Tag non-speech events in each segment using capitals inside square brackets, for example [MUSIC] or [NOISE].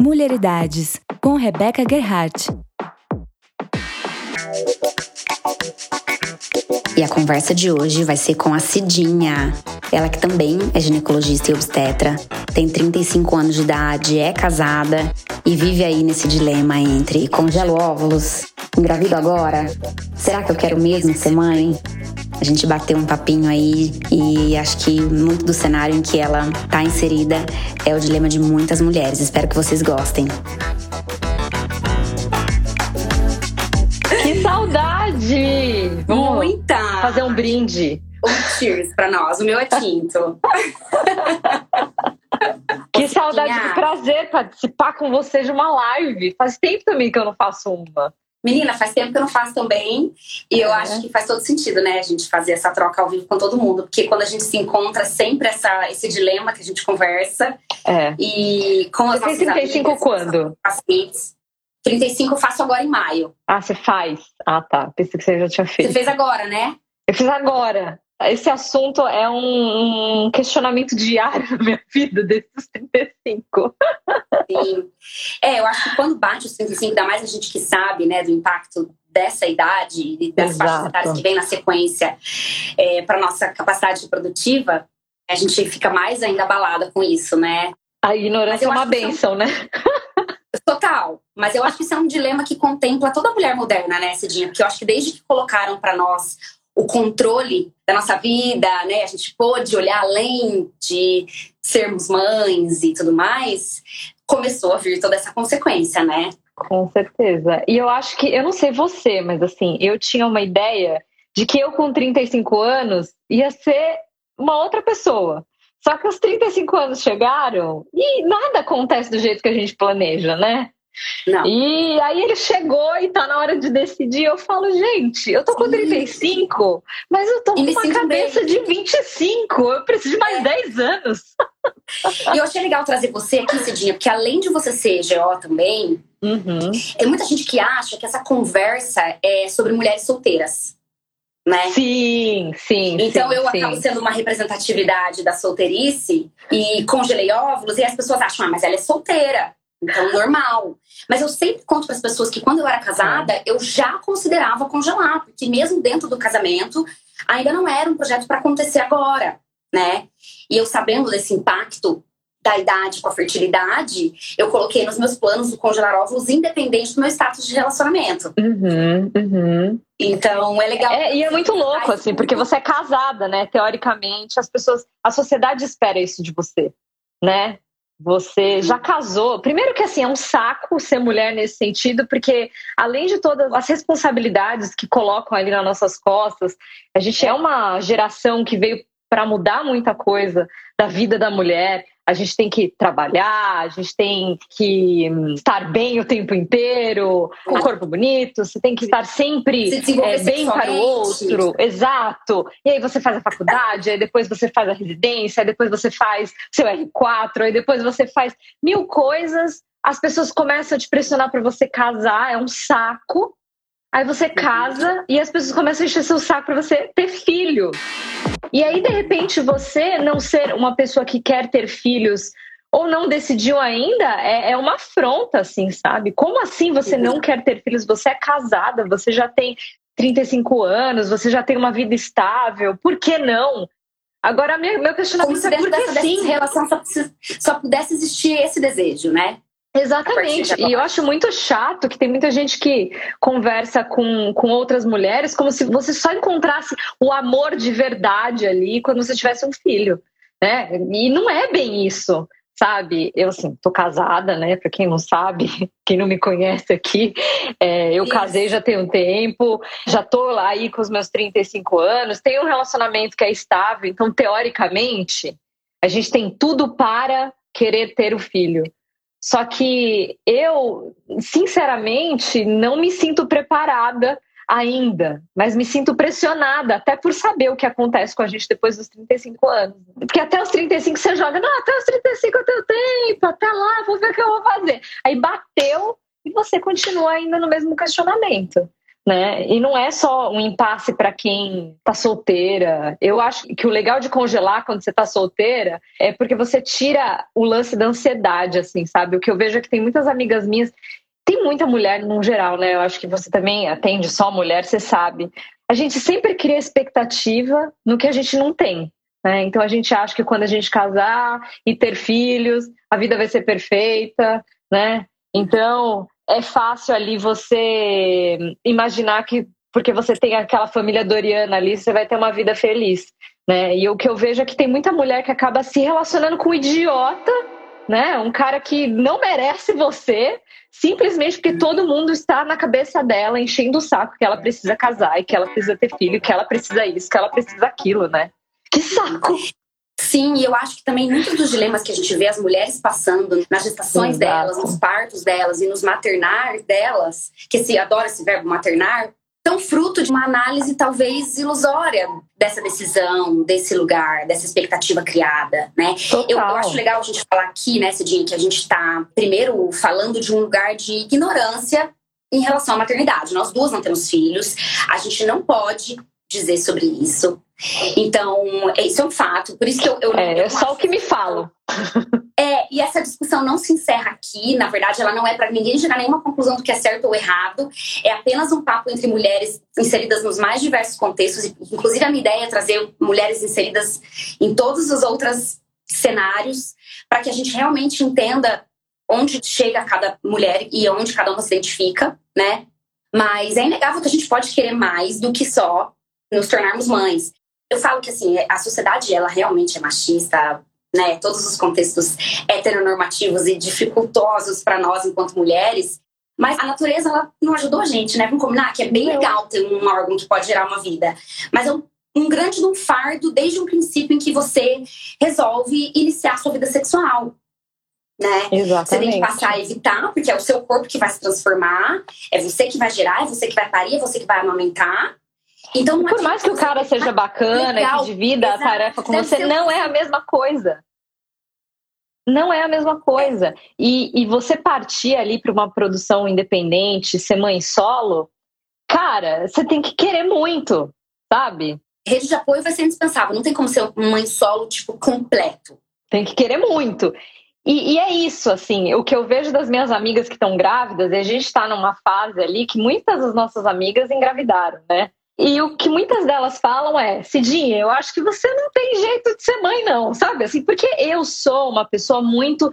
Mulheridades, com Rebeca Gerhardt. E a conversa de hoje vai ser com a Cidinha. Ela que também é ginecologista e obstetra, tem 35 anos de idade, é casada e vive aí nesse dilema entre congelo óvulos, engravido agora, será que eu quero mesmo ser mãe? A gente bateu um papinho aí e acho que muito do cenário em que ela está inserida é o dilema de muitas mulheres. Espero que vocês gostem. Que saudade! Vamos Muita! Fazer um brinde. Um cheers pra nós. O meu é tinto. que saudade, que prazer participar com você de uma live. Faz tempo também que eu não faço uma. Menina, faz tempo que eu não faço também. E eu é. acho que faz todo sentido, né? A gente fazer essa troca ao vivo com todo mundo. Porque quando a gente se encontra, sempre essa, esse dilema que a gente conversa. É. E com as você nossas 35 amigas, quando? Pacientes. 35 eu faço agora em maio. Ah, você faz? Ah, tá. Pensei que você já tinha feito. Você fez agora, né? Eu fiz agora. Esse assunto é um, questionamento diário [LAUGHS] na minha vida desde os 35. Sim. É, eu acho que quando bate os 35, ainda mais a gente que sabe, né, do impacto dessa idade e das faixas etárias que vem na sequência é, para nossa capacidade produtiva, a gente fica mais ainda abalada com isso, né? A ignorância é uma benção, né? [LAUGHS] Total. Mas eu acho que isso é um dilema que contempla toda mulher moderna, né, Cidinha? Porque eu acho que desde que colocaram para nós o controle da nossa vida, né? A gente pôde olhar além de sermos mães e tudo mais, começou a vir toda essa consequência, né? Com certeza. E eu acho que, eu não sei você, mas assim, eu tinha uma ideia de que eu com 35 anos ia ser uma outra pessoa. Só que os 35 anos chegaram e nada acontece do jeito que a gente planeja, né? Não. E aí ele chegou e tá na hora de decidir. Eu falo, gente, eu tô com 35, mas eu tô com uma cabeça bem. de 25. Eu preciso de mais é. 10 anos. E eu achei legal trazer você aqui, Cidinha, porque além de você ser GO também, uhum. tem muita gente que acha que essa conversa é sobre mulheres solteiras. Né? Sim, sim. Então sim, eu sim. acabo sendo uma representatividade da solteirice e congelei óvulos e as pessoas acham, ah, mas ela é solteira. Então, normal. Mas eu sempre conto para as pessoas que quando eu era casada, eu já considerava congelar, porque mesmo dentro do casamento, ainda não era um projeto para acontecer agora, né? E eu sabendo desse impacto da idade com a fertilidade, eu coloquei nos meus planos o congelar óvulos independente do meu status de relacionamento. Uhum, uhum. Então é legal. É, e é muito louco, assim, porque você é casada, né? Teoricamente, as pessoas, a sociedade espera isso de você, né? Você já casou. Primeiro que assim, é um saco ser mulher nesse sentido, porque além de todas as responsabilidades que colocam ali nas nossas costas, a gente é uma geração que veio para mudar muita coisa da vida da mulher a gente tem que trabalhar, a gente tem que hum, estar bem o tempo inteiro, um corpo bonito, você tem que estar sempre é, bem para o outro. Exato. E aí você faz a faculdade, aí depois você faz a residência, aí depois você faz seu R4, aí depois você faz mil coisas. As pessoas começam a te pressionar para você casar, é um saco. Aí você casa e as pessoas começam a encher seu saco para você ter filho. E aí, de repente, você não ser uma pessoa que quer ter filhos ou não decidiu ainda, é, é uma afronta, assim, sabe? Como assim você não quer ter filhos? Você é casada, você já tem 35 anos, você já tem uma vida estável, por que não? Agora, meu, meu questionamento Como é por que sim? relação só, só pudesse existir esse desejo, né? Exatamente. E eu acho muito chato que tem muita gente que conversa com, com outras mulheres como se você só encontrasse o amor de verdade ali quando você tivesse um filho. Né? E não é bem isso, sabe? Eu, assim, tô casada, né? Pra quem não sabe, [LAUGHS] quem não me conhece aqui, é, eu isso. casei já tem um tempo, já tô lá aí com os meus 35 anos, tenho um relacionamento que é estável, então, teoricamente, a gente tem tudo para querer ter o filho. Só que eu, sinceramente, não me sinto preparada ainda, mas me sinto pressionada, até por saber o que acontece com a gente depois dos 35 anos. Porque até os 35 você joga, não, até os 35 eu tenho tempo, até lá, vou ver o que eu vou fazer. Aí bateu e você continua ainda no mesmo questionamento. Né? E não é só um impasse para quem tá solteira. Eu acho que o legal de congelar quando você tá solteira é porque você tira o lance da ansiedade, assim, sabe? O que eu vejo é que tem muitas amigas minhas, tem muita mulher no geral, né? Eu acho que você também atende só mulher, você sabe. A gente sempre cria expectativa no que a gente não tem. Né? Então a gente acha que quando a gente casar e ter filhos, a vida vai ser perfeita, né? Então é fácil ali você imaginar que porque você tem aquela família Doriana ali, você vai ter uma vida feliz, né? E o que eu vejo é que tem muita mulher que acaba se relacionando com um idiota, né? Um cara que não merece você, simplesmente porque todo mundo está na cabeça dela enchendo o saco que ela precisa casar e que ela precisa ter filho, que ela precisa isso, que ela precisa aquilo, né? Que saco! Sim, e eu acho que também muitos dos dilemas que a gente vê as mulheres passando nas gestações delas, nos partos delas e nos maternar delas, que se adora esse verbo maternar, são fruto de uma análise talvez ilusória dessa decisão, desse lugar, dessa expectativa criada, né? Eu, eu, acho legal a gente falar aqui, né, Cidinha, que a gente está primeiro falando de um lugar de ignorância em relação à maternidade. Nós duas não temos filhos, a gente não pode dizer sobre isso. Então, isso é um fato. Por isso que eu. eu é, é só o que me falam. [LAUGHS] É, e essa discussão não se encerra aqui. Na verdade, ela não é para ninguém chegar a nenhuma conclusão do que é certo ou errado. É apenas um papo entre mulheres inseridas nos mais diversos contextos. Inclusive, a minha ideia é trazer mulheres inseridas em todos os outros cenários, para que a gente realmente entenda onde chega cada mulher e onde cada uma se identifica, né? Mas é inegável que a gente pode querer mais do que só nos tornarmos mães. Eu falo que assim, a sociedade ela realmente é machista, né? Todos os contextos heteronormativos e dificultosos para nós enquanto mulheres. Mas a natureza ela não ajudou a gente, né? Vamos combinar que é bem legal ter um órgão que pode gerar uma vida. Mas é um, um grande um fardo desde o princípio em que você resolve iniciar a sua vida sexual. Né? Exatamente. Você tem que passar a evitar, porque é o seu corpo que vai se transformar, é você que vai gerar, é você que vai parir, é você que vai amamentar. Então, por mais que o cara seja bacana legal, e que divida exato, a tarefa com você, não é a mesma coisa. Não é a mesma coisa. E, e você partir ali para uma produção independente, ser mãe solo, cara, você tem que querer muito, sabe? Rede de apoio vai ser indispensável. Não tem como ser mãe solo, tipo, completo. Tem que querer muito. E, e, é isso, assim, o que eu vejo das minhas amigas que estão grávidas, e a gente está numa fase ali que muitas das nossas amigas engravidaram, né? E o que muitas delas falam é: Cidinha, eu acho que você não tem jeito de ser mãe, não, sabe? Assim, porque eu sou uma pessoa muito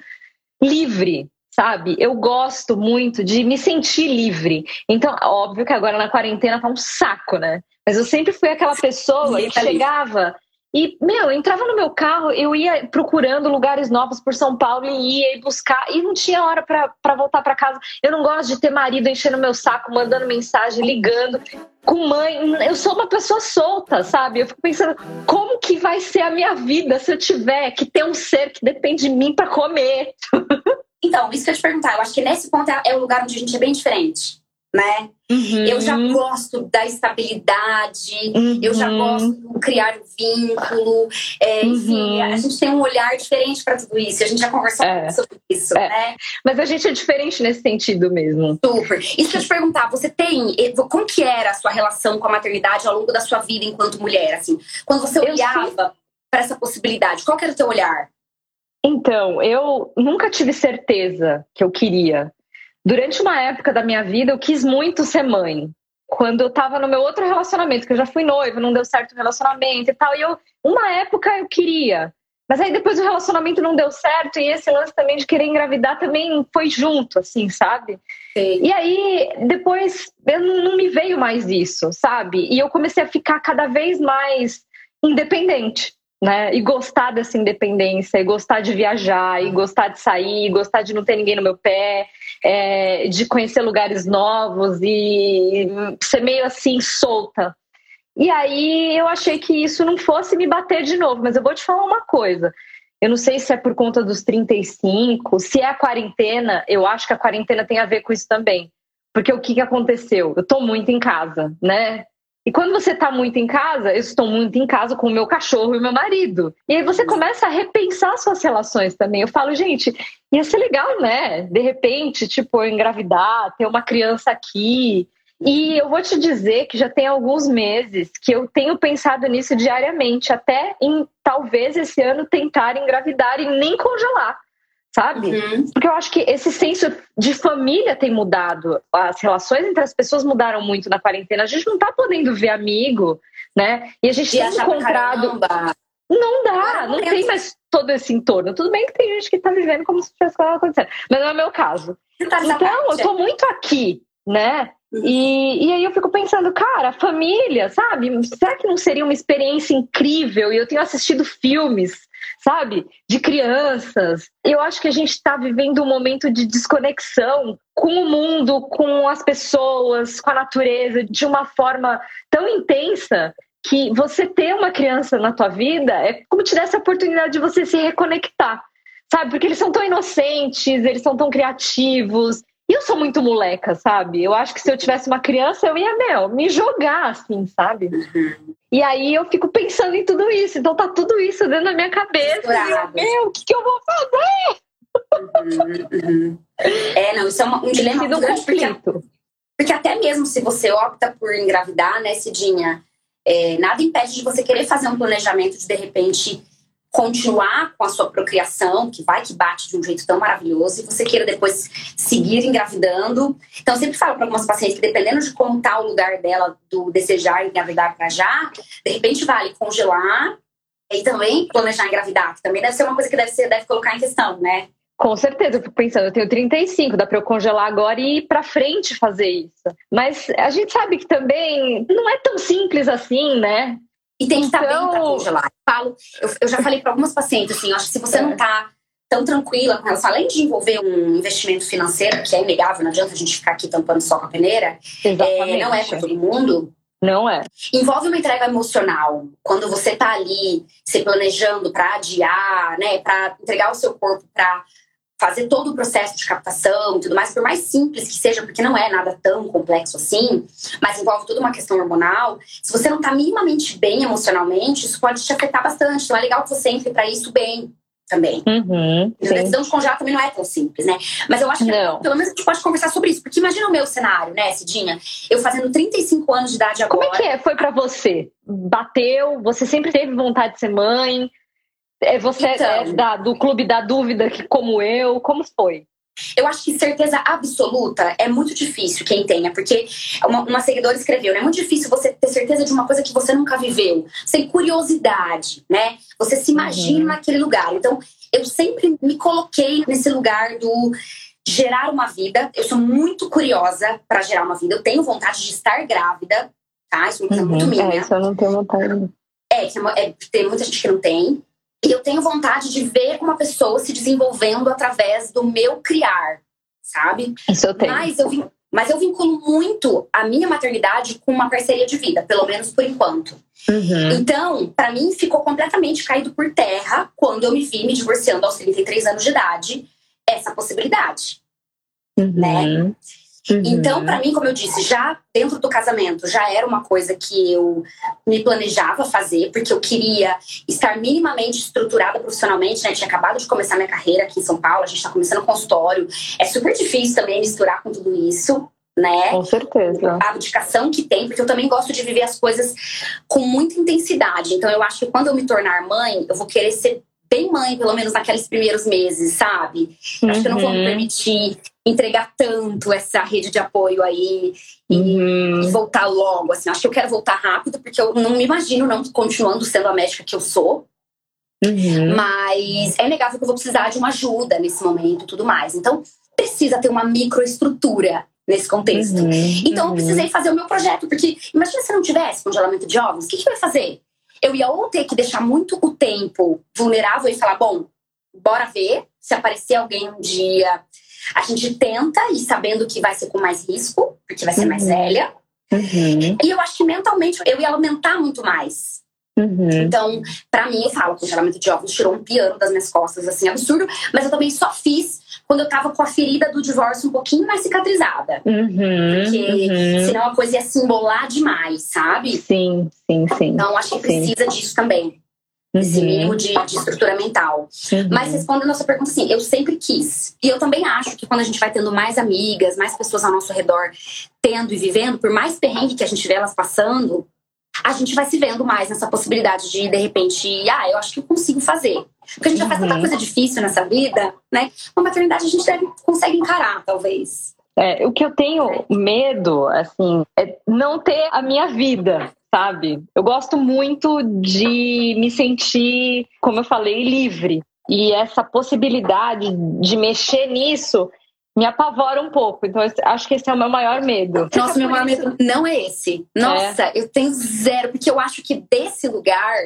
livre, sabe? Eu gosto muito de me sentir livre. Então, óbvio que agora na quarentena tá um saco, né? Mas eu sempre fui aquela pessoa que chegava e, meu, eu entrava no meu carro, eu ia procurando lugares novos por São Paulo e ia buscar, e não tinha hora para voltar para casa. Eu não gosto de ter marido enchendo meu saco, mandando mensagem, ligando. Com mãe, eu sou uma pessoa solta, sabe? Eu fico pensando, como que vai ser a minha vida se eu tiver que ter um ser que depende de mim para comer? [LAUGHS] Então, isso que eu te perguntar, eu acho que nesse ponto é, é o lugar onde a gente é bem diferente né? Uhum. Eu já gosto da estabilidade, uhum. eu já gosto de criar vínculo. É, enfim, uhum. a gente tem um olhar diferente para tudo isso. A gente já conversou é. sobre isso, é. né? Mas a gente é diferente nesse sentido mesmo. Super. Isso que eu te perguntar, você tem. Como que era a sua relação com a maternidade ao longo da sua vida enquanto mulher? Assim, quando você olhava para essa possibilidade, qual era o teu olhar? Então, eu nunca tive certeza que eu queria. Durante uma época da minha vida, eu quis muito ser mãe. Quando eu tava no meu outro relacionamento, que eu já fui noiva, não deu certo o relacionamento e tal. E eu, uma época eu queria. Mas aí depois o relacionamento não deu certo e esse lance também de querer engravidar também foi junto, assim, sabe? Sim. E aí depois eu não me veio mais isso, sabe? E eu comecei a ficar cada vez mais independente né? E gostar dessa independência, e gostar de viajar, e gostar de sair, e gostar de não ter ninguém no meu pé, é, de conhecer lugares novos e ser meio assim solta. E aí eu achei que isso não fosse me bater de novo, mas eu vou te falar uma coisa. Eu não sei se é por conta dos 35, se é a quarentena, eu acho que a quarentena tem a ver com isso também. Porque o que, que aconteceu? Eu tô muito em casa, né? E quando você está muito em casa, eu estou muito em casa com o meu cachorro e o meu marido. E aí você começa a repensar suas relações também. Eu falo, gente, ia ser legal, né? De repente, tipo, eu engravidar, ter uma criança aqui. E eu vou te dizer que já tem alguns meses que eu tenho pensado nisso diariamente, até em talvez esse ano tentar engravidar e nem congelar sabe? Uhum. Porque eu acho que esse senso de família tem mudado. As relações entre as pessoas mudaram muito na quarentena. A gente não tá podendo ver amigo, né? E a gente e tem encontrado. Não dá, não, não tem mais todo esse entorno. Tudo bem que tem gente que tá vivendo como se tivesse nada acontecendo, mas não é o meu caso. Tá então, eu tô muito aqui, né? Uhum. E, e aí eu fico pensando, cara, família, sabe? Será que não seria uma experiência incrível? E eu tenho assistido filmes sabe? De crianças. Eu acho que a gente está vivendo um momento de desconexão com o mundo, com as pessoas, com a natureza, de uma forma tão intensa que você ter uma criança na tua vida é como te dar essa oportunidade de você se reconectar, sabe? Porque eles são tão inocentes, eles são tão criativos, eu sou muito moleca, sabe? Eu acho que se eu tivesse uma criança, eu ia, meu, me jogar, assim, sabe? Uhum. E aí eu fico pensando em tudo isso. Então tá tudo isso dentro da minha cabeça. E eu, meu, o que, que eu vou fazer? Uhum, uhum. É, não, isso é uma, um dilema grande. Porque, porque, até mesmo se você opta por engravidar, né, Cidinha, é, nada impede de você querer fazer um planejamento de, de repente, continuar com a sua procriação, que vai que bate de um jeito tão maravilhoso, e você queira depois seguir engravidando. Então, eu sempre falo para algumas pacientes que, dependendo de como está o lugar dela do desejar engravidar para já, de repente vale congelar e também planejar engravidar, que também deve ser uma coisa que deve, ser, deve colocar em questão, né? Com certeza, eu fico pensando, eu tenho 35, dá para eu congelar agora e ir para frente fazer isso. Mas a gente sabe que também não é tão simples assim, né? E tem que estar então... bem para congelar. Eu, falo, eu, eu já falei para algumas pacientes assim, acho que se você não está tão tranquila com relação, além de envolver um investimento financeiro, que é inegável, não adianta a gente ficar aqui tampando só com a peneira, é, não é para todo mundo. Não é. Envolve uma entrega emocional. Quando você está ali se planejando para adiar, né, para entregar o seu corpo para fazer todo o processo de captação e tudo mais, por mais simples que seja, porque não é nada tão complexo assim, mas envolve toda uma questão hormonal. Se você não está minimamente bem emocionalmente, isso pode te afetar bastante. Então é legal que você entre para isso bem também. Uhum, a decisão de congelar também não é tão simples, né? Mas eu acho que não. pelo menos a gente pode conversar sobre isso. Porque imagina o meu cenário, né, Cidinha? Eu fazendo 35 anos de idade agora. Como é que é? Foi para você? Bateu? Você sempre teve vontade de ser mãe? É, você é então, é da, do clube da dúvida, que, como eu, como foi? Eu acho que certeza absoluta é muito difícil quem tenha, porque uma, uma seguidora escreveu, né? É muito difícil você ter certeza de uma coisa que você nunca viveu. Sem curiosidade, né? Você se imagina uhum. naquele lugar. Então, eu sempre me coloquei nesse lugar do gerar uma vida. Eu sou muito curiosa para gerar uma vida. Eu tenho vontade de estar grávida, tá? Isso é uma coisa uhum. muito minha. É, isso eu não tenho vontade. É, é, tem muita gente que não tem. E eu tenho vontade de ver uma pessoa se desenvolvendo através do meu criar, sabe? Isso eu tenho. Mas eu, mas eu vinculo muito a minha maternidade com uma parceria de vida, pelo menos por enquanto. Uhum. Então, para mim, ficou completamente caído por terra quando eu me vi me divorciando aos 33 anos de idade, essa possibilidade. Uhum. Né? Uhum. Então, para mim, como eu disse, já dentro do casamento, já era uma coisa que eu me planejava fazer, porque eu queria estar minimamente estruturada profissionalmente, né? Tinha acabado de começar minha carreira aqui em São Paulo, a gente está começando consultório. É super difícil também misturar com tudo isso. Né? Com certeza. A abdicação que tem, porque eu também gosto de viver as coisas com muita intensidade. Então, eu acho que quando eu me tornar mãe, eu vou querer ser bem mãe, pelo menos naqueles primeiros meses, sabe? Uhum. Acho que eu não vou me uhum. permitir entregar tanto essa rede de apoio aí e, uhum. e, voltar logo. Assim, acho que eu quero voltar rápido, porque eu não me imagino não continuando sendo a médica que eu sou. Uhum. Mas é negável que eu vou precisar de uma ajuda nesse momento e tudo mais. Então, precisa ter uma microestrutura nesse contexto. Uhum. Então, eu precisei fazer o meu projeto, porque imagina se não tivesse congelamento de ovos, o que, que eu ia fazer? eu ia ou ter que deixar muito o tempo vulnerável e falar, bom, bora ver se aparecer alguém um dia. A gente tenta e sabendo que vai ser com mais risco, porque vai ser uhum. mais velha. Uhum. E eu acho que mentalmente eu ia aumentar muito mais. Uhum. Então, para mim, eu falo, o congelamento de óvulos tirou um piano das minhas costas, assim, absurdo. Mas eu também só fiz quando eu tava com a ferida do divórcio um pouquinho mais cicatrizada. Uhum, porque uhum. senão a coisa ia se embolar demais, sabe? Sim, sim, sim. Então, acho que precisa sim. disso também. Esse uhum. mínimo de, de, estrutura mental. Uhum. Mas respondendo a nossa pergunta, assim, eu sempre quis. E eu também acho que quando a gente vai tendo mais amigas, mais pessoas ao nosso redor tendo e vivendo, por mais perrengue que a gente vê elas passando, a gente vai se vendo mais nessa possibilidade de, de repente, ah, eu acho que eu consigo fazer. Porque a gente já faz tanta uhum. coisa difícil nessa vida, né? Uma maternidade a gente deve, consegue encarar, talvez. É, o que eu tenho medo, assim, é não ter a minha vida, sabe? Eu gosto muito de me sentir, como eu falei, livre. E essa possibilidade de mexer nisso me apavora um pouco. Então, acho que esse é o meu maior medo. Nossa, meu maior medo não é esse. Nossa, é. eu tenho zero, porque eu acho que desse lugar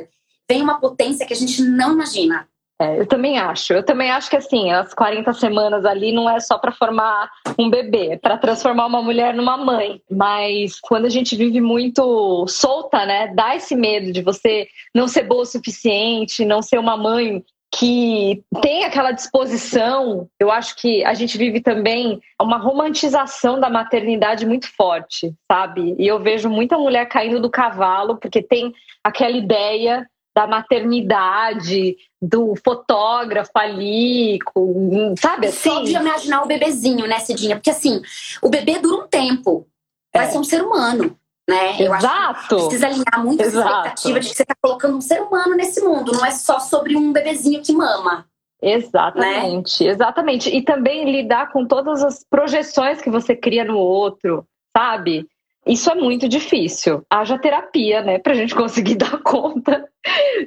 vem uma potência que a gente não imagina. É, eu também acho. Eu também acho que assim, as 40 semanas ali não é só para formar um bebê, é para transformar uma mulher numa mãe. Mas quando a gente vive muito solta, né, dá esse medo de você não ser boa o suficiente, não ser uma mãe que tem aquela disposição. Eu acho que a gente vive também uma romantização da maternidade muito forte, sabe? E eu vejo muita mulher caindo do cavalo porque tem aquela ideia da maternidade, do fotógrafo ali, com, sabe assim? Só de imaginar o bebezinho, né, Cidinha? Porque assim, o bebê dura um tempo, vai é. ser um ser humano. Né? Eu Exato. precisa alinhar muito a expectativa de que você está colocando um ser humano nesse mundo, não é só sobre um bebezinho que mama. Exatamente, né? exatamente. E também lidar com todas as projeções que você cria no outro, sabe? Isso é muito difícil. Haja terapia, né, pra gente [LAUGHS] conseguir dar conta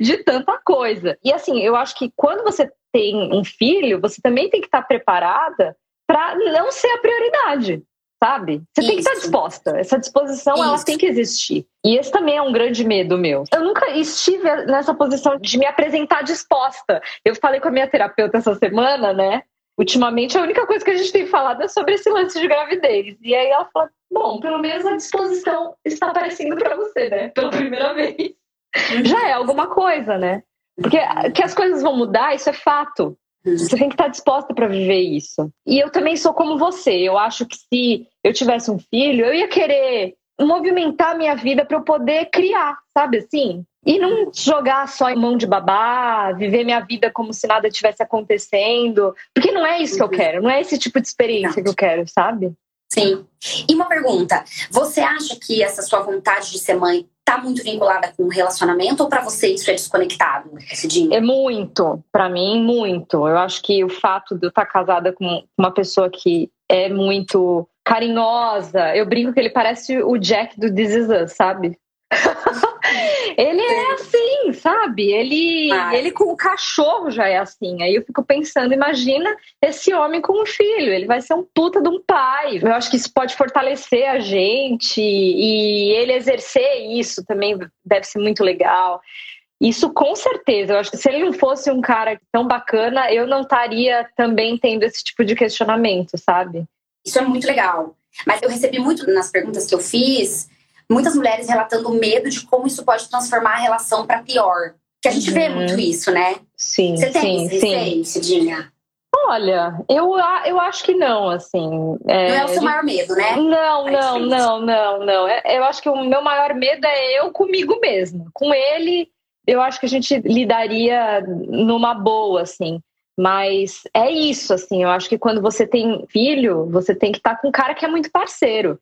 de tanta coisa. E assim, eu acho que quando você tem um filho, você também tem que estar preparada para não ser a prioridade, sabe? Você Isso. tem que estar disposta. Essa disposição, Isso. ela tem que existir. E esse também é um grande medo meu. Eu nunca estive nessa posição de me apresentar disposta. Eu falei com a minha terapeuta essa semana, né? ultimamente a única coisa que a gente tem falado é sobre esse lance de gravidez. E aí ela fala: bom, pelo menos a disposição está aparecendo para você, né? Pela primeira vez. Já é alguma coisa, né? Porque que as coisas vão mudar, isso é fato. Você tem que estar disposta para viver isso. E eu também sou como você. Eu acho que se eu tivesse um filho, eu ia querer movimentar a minha vida para eu poder criar, sabe assim? E não jogar só em mão de babá, viver minha vida como se nada tivesse acontecendo. Porque não é isso que eu uhum. quero, não é esse tipo de experiência que eu quero, sabe? Sim. E uma pergunta: você acha que essa sua vontade de ser mãe tá muito vinculada com o relacionamento ou para você isso é desconectado, Cidinho? É muito, para mim, muito. Eu acho que o fato de eu estar casada com uma pessoa que é muito carinhosa, eu brinco que ele parece o Jack do This Is Us, sabe? [LAUGHS] ele é assim, sabe? Ele, ele com o cachorro já é assim. Aí eu fico pensando, imagina esse homem com um filho, ele vai ser um puta de um pai. Eu acho que isso pode fortalecer a gente e ele exercer isso também deve ser muito legal. Isso com certeza. Eu acho que se ele não fosse um cara tão bacana, eu não estaria também tendo esse tipo de questionamento, sabe? Isso é muito legal. Mas eu recebi muito nas perguntas que eu fiz muitas mulheres relatando medo de como isso pode transformar a relação para pior. Que a gente uhum. vê muito isso, né? Sim, Você tem sim, sim. Cidinha? Olha, eu, eu acho que não, assim. É, não é o seu maior medo, né? Não, não, não, não, não. É, eu acho que o meu maior medo é eu comigo mesma. Com ele, eu acho que a gente lidaria numa boa, assim. Mas é isso, assim. Eu acho que quando você tem filho, você tem que estar tá com um cara que é muito parceiro.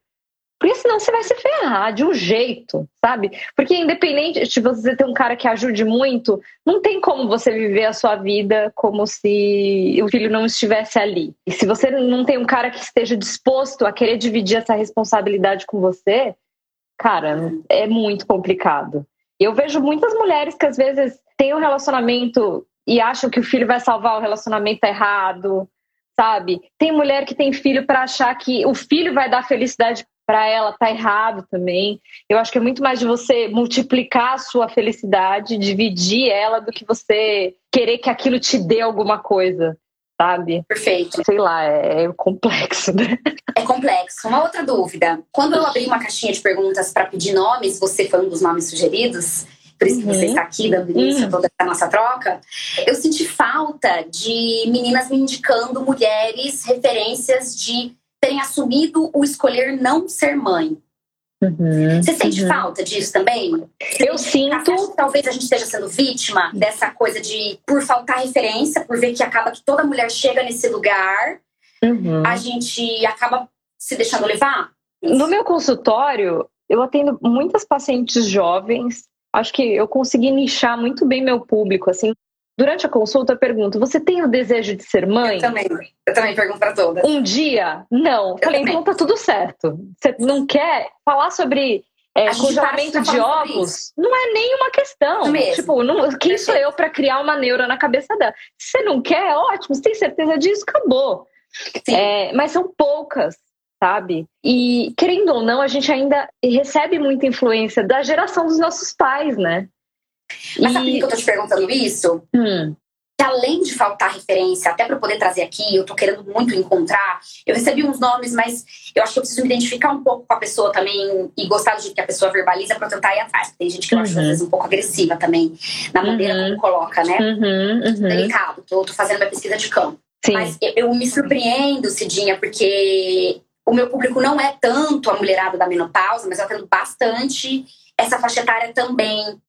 Porque senão você vai se ferrar de um jeito, sabe? Porque independente de você ter um cara que ajude muito, não tem como você viver a sua vida como se o filho não estivesse ali. E se você não tem um cara que esteja disposto a querer dividir essa responsabilidade com você, cara, é muito complicado. Eu vejo muitas mulheres que às vezes têm um relacionamento e acham que o filho vai salvar o relacionamento errado, sabe? Tem mulher que tem filho para achar que o filho vai dar felicidade para ela tá errado também. Eu acho que é muito mais de você multiplicar a sua felicidade, dividir ela, do que você querer que aquilo te dê alguma coisa, sabe? Perfeito. Sei lá, é, é complexo, né? É complexo. Uma outra dúvida. Quando eu abri uma caixinha de perguntas para pedir nomes, você foi um dos nomes sugeridos. Por isso uhum. que você uhum. está aqui dando início uhum. a toda a nossa troca. Eu senti falta de meninas me indicando mulheres, referências de terem assumido o escolher não ser mãe. Uhum, Você sente uhum. falta disso também? Você eu sinto. talvez a gente esteja sendo vítima dessa coisa de, por faltar referência, por ver que acaba que toda mulher chega nesse lugar, uhum. a gente acaba se deixando levar? No meu consultório, eu atendo muitas pacientes jovens. Acho que eu consegui nichar muito bem meu público, assim. Durante a consulta, eu pergunto: você tem o desejo de ser mãe? Eu também, eu também pergunto para todas. Um dia? Não. Eu Falei, também. então tá tudo certo. Você não quer falar sobre é, congelamento de ovos? Não é nenhuma questão. Tipo, não, quem sou eu para criar uma neura na cabeça dela? Se você não quer, ótimo. Você tem certeza disso? Acabou. É, mas são poucas sabe? E querendo ou não, a gente ainda recebe muita influência da geração dos nossos pais, né? Mas e... sabe por que eu tô te perguntando isso? Hum. Que além de faltar referência, até para poder trazer aqui, eu tô querendo muito encontrar. Eu recebi uns nomes, mas eu acho que eu preciso me identificar um pouco com a pessoa também e gostar do jeito que a pessoa verbaliza para tentar ir atrás. Tem gente que eu acho às uhum. vezes um pouco agressiva também na maneira uhum. como coloca, né? Uhum, uhum. Delicado. Tô, tô fazendo minha pesquisa de campo. Sim. Mas eu, eu me surpreendo, Cidinha, porque o meu público não é tanto a mulherada da menopausa, mas eu atendo bastante essa faixa etária também.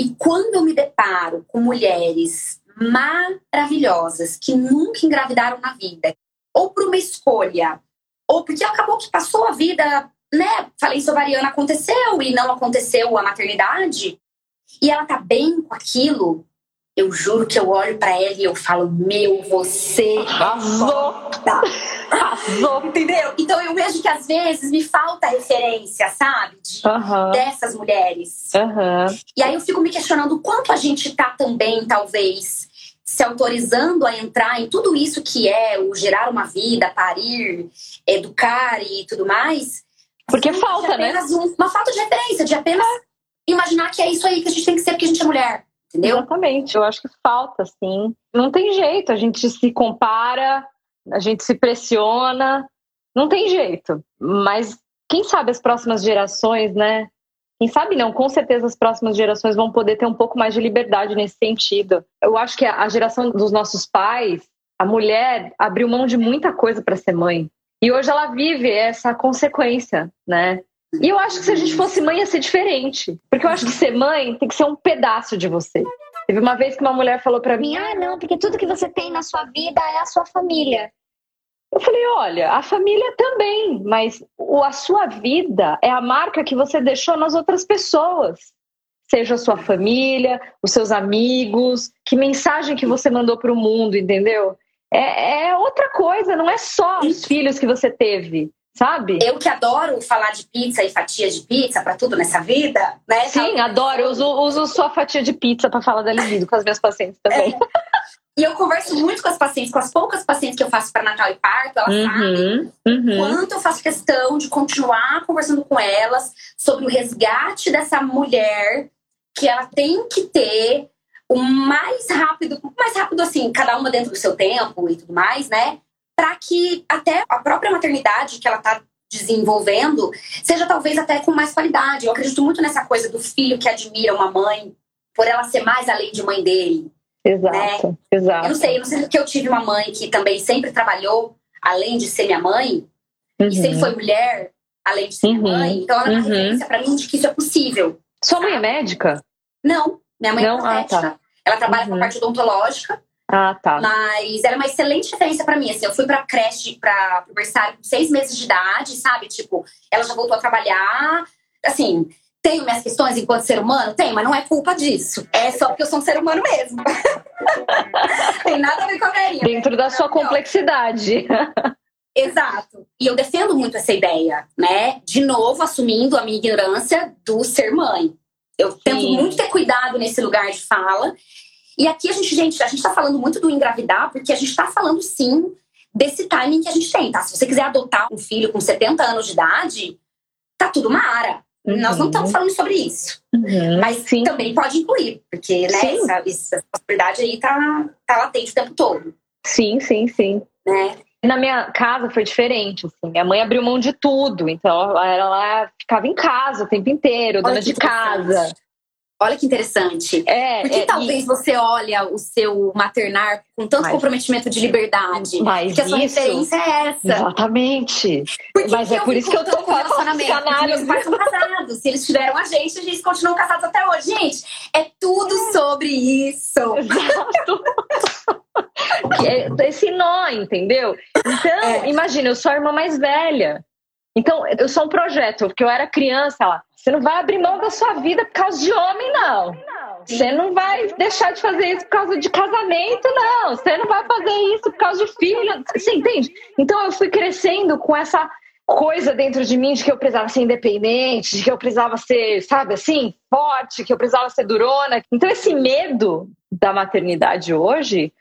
E quando eu me deparo com mulheres maravilhosas que nunca engravidaram na vida, ou por uma escolha, ou porque acabou que passou a vida, né? Falei ovariana aconteceu e não aconteceu a maternidade, e ela tá bem com aquilo, eu juro que eu olho para ela e eu falo: Meu, você arrasou! Arrasou! Entendeu? Então eu vejo que às vezes me falta referência, sabe? De, uhum. Dessas mulheres. Uhum. E aí eu fico me questionando o quanto a gente tá também, talvez, se autorizando a entrar em tudo isso que é o gerar uma vida, parir, educar e tudo mais. Porque falta, né? Um, uma falta de referência, de apenas imaginar que é isso aí que a gente tem que ser porque a gente é mulher. Entendeu? Exatamente, eu acho que falta, sim. Não tem jeito, a gente se compara, a gente se pressiona, não tem jeito. Mas quem sabe as próximas gerações, né? Quem sabe não, com certeza as próximas gerações vão poder ter um pouco mais de liberdade nesse sentido. Eu acho que a geração dos nossos pais, a mulher abriu mão de muita coisa para ser mãe. E hoje ela vive essa consequência, né? E eu acho que se a gente fosse mãe ia ser diferente. Porque eu acho que ser mãe tem que ser um pedaço de você. Teve uma vez que uma mulher falou para mim: ah, não, porque tudo que você tem na sua vida é a sua família. Eu falei: olha, a família também, mas a sua vida é a marca que você deixou nas outras pessoas. Seja a sua família, os seus amigos, que mensagem que você mandou para o mundo, entendeu? É, é outra coisa, não é só os filhos que você teve sabe? Eu que adoro falar de pizza e fatia de pizza para tudo nessa vida, né? Sim, adoro. Eu uso, uso sua fatia de pizza para falar da libido com as minhas pacientes também. É. E eu converso muito com as pacientes, com as poucas pacientes que eu faço para Natal e parto, elas uhum, sabem uhum. quanto eu faço questão de continuar conversando com elas sobre o resgate dessa mulher que ela tem que ter o mais rápido, mais rápido assim, cada uma dentro do seu tempo e tudo mais, né? Para que até a própria maternidade que ela está desenvolvendo seja talvez até com mais qualidade. Eu acredito muito nessa coisa do filho que admira uma mãe por ela ser mais além de mãe dele. Exato, né? exato. Eu não sei, eu não sei porque eu tive uma mãe que também sempre trabalhou, além de ser minha mãe, uhum. e sempre foi mulher, além de ser uhum. minha mãe. Então ela é uma uhum. referência para mim de que isso é possível. Sua mãe é médica? Não, minha mãe é não? é Ah, tá. Ela trabalha com a uhum. parte odontológica. Ah, tá. Mas era uma excelente referência para mim. Assim, eu fui pra creche, pra, pro berçário com seis meses de idade, sabe? Tipo, ela já voltou a trabalhar. Assim, tenho minhas questões enquanto ser humano? Tem, mas não é culpa disso. É só porque eu sou um ser humano mesmo. [LAUGHS] Tem nada a ver com a velhinha. Dentro da sua complexidade. [LAUGHS] Exato. E eu defendo muito essa ideia, né? De novo, assumindo a minha ignorância do ser mãe. Eu Sim. tento muito ter cuidado nesse lugar de fala e aqui a gente, gente, a gente tá falando muito do engravidar, porque a gente tá falando sim desse timing que a gente tem, tá? Se você quiser adotar um filho com 70 anos de idade, tá tudo mara. Uhum. Nós não estamos falando sobre isso. Uhum, Mas sim. também pode incluir, porque né, essa, essa, possibilidade aí tá, tá latente o tempo todo. Sim, sim, sim. Né? Na minha casa foi diferente, assim. Minha mãe abriu mão de tudo, então ela, ela ficava em casa o tempo inteiro, Olha dona de casa. Olha que interessante. É, Porque é, talvez e- você olha o seu maternar com tanto Mas- comprometimento de liberdade. Mas que a sua isso- referência é essa. Exatamente. Por que Mas que é por isso que eu tô com relacionamento? Meus pais são casados. Se eles tiveram a gente, a gente continuam casados até hoje. Gente, é tudo sobre isso. Exato. [LAUGHS] Que é esse nó, entendeu? Então, É. imagina, eu sou a irmã mais velha. Então, eu sou um projeto, porque eu era criança lá. Você não vai abrir mão da sua vida por causa de homem, não. Você não vai deixar de fazer isso por causa de casamento, não. Você não vai fazer isso por causa de filho. Você entende? Então, eu fui crescendo com essa coisa dentro de mim de que eu precisava ser independente, de que eu precisava ser, sabe assim, forte, que eu precisava ser durona. Então, esse medo da maternidade hoje,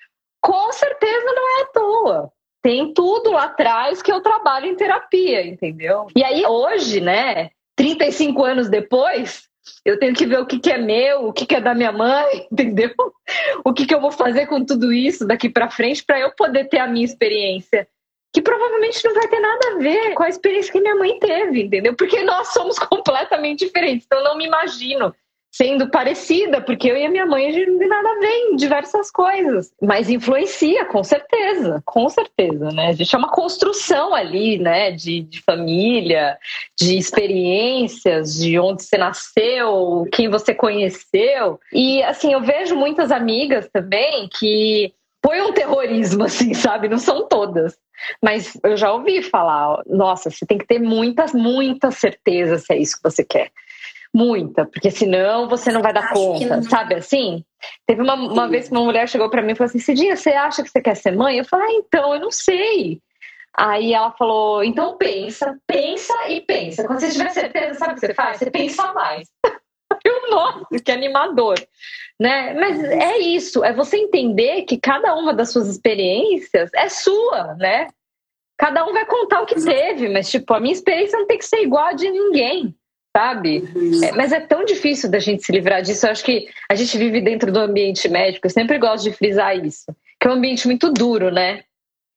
com certeza não é à toa. Tem tudo lá atrás que eu trabalho em terapia, entendeu? E aí, hoje, né, 35 anos depois, eu tenho que ver o que, que é meu, o que, que é da minha mãe, [LAUGHS] entendeu? O que, que eu vou fazer com tudo isso daqui para frente para eu poder ter a minha experiência que provavelmente não vai ter nada a ver com a experiência que minha mãe teve, entendeu? Porque nós somos [LAUGHS] completamente diferentes, então eu não me imagino sendo parecida, porque eu e a minha mãe a gente não tem nada a ver em diversas coisas, mas influencia, com certeza, com certeza, né? A gente é uma construção ali, né, de, de família, de experiências, de onde você nasceu, quem você conheceu, e assim, eu vejo muitas amigas também que põe um terrorismo, [LAUGHS] assim, sabe? Não são todas. Mas eu já ouvi falar, nossa, você tem que ter muita, muita certeza se é isso que você quer. Muita, porque senão você não vai dar Acho conta, não. sabe assim? Teve uma, uma vez que uma mulher chegou para mim e falou assim: Cidinha, você acha que você quer ser mãe? Eu falei: ah, então, eu não sei. Aí ela falou: então pensa, pensa e pensa. Quando você tiver certeza, sabe o que você faz? Você pensa mais. [LAUGHS] Eu, nossa, que animador. Né? Mas é isso, é você entender que cada uma das suas experiências é sua, né? Cada um vai contar o que teve, mas tipo, a minha experiência não tem que ser igual a de ninguém, sabe? É, mas é tão difícil da gente se livrar disso. Eu acho que a gente vive dentro do ambiente médico, eu sempre gosto de frisar isso, que é um ambiente muito duro, né?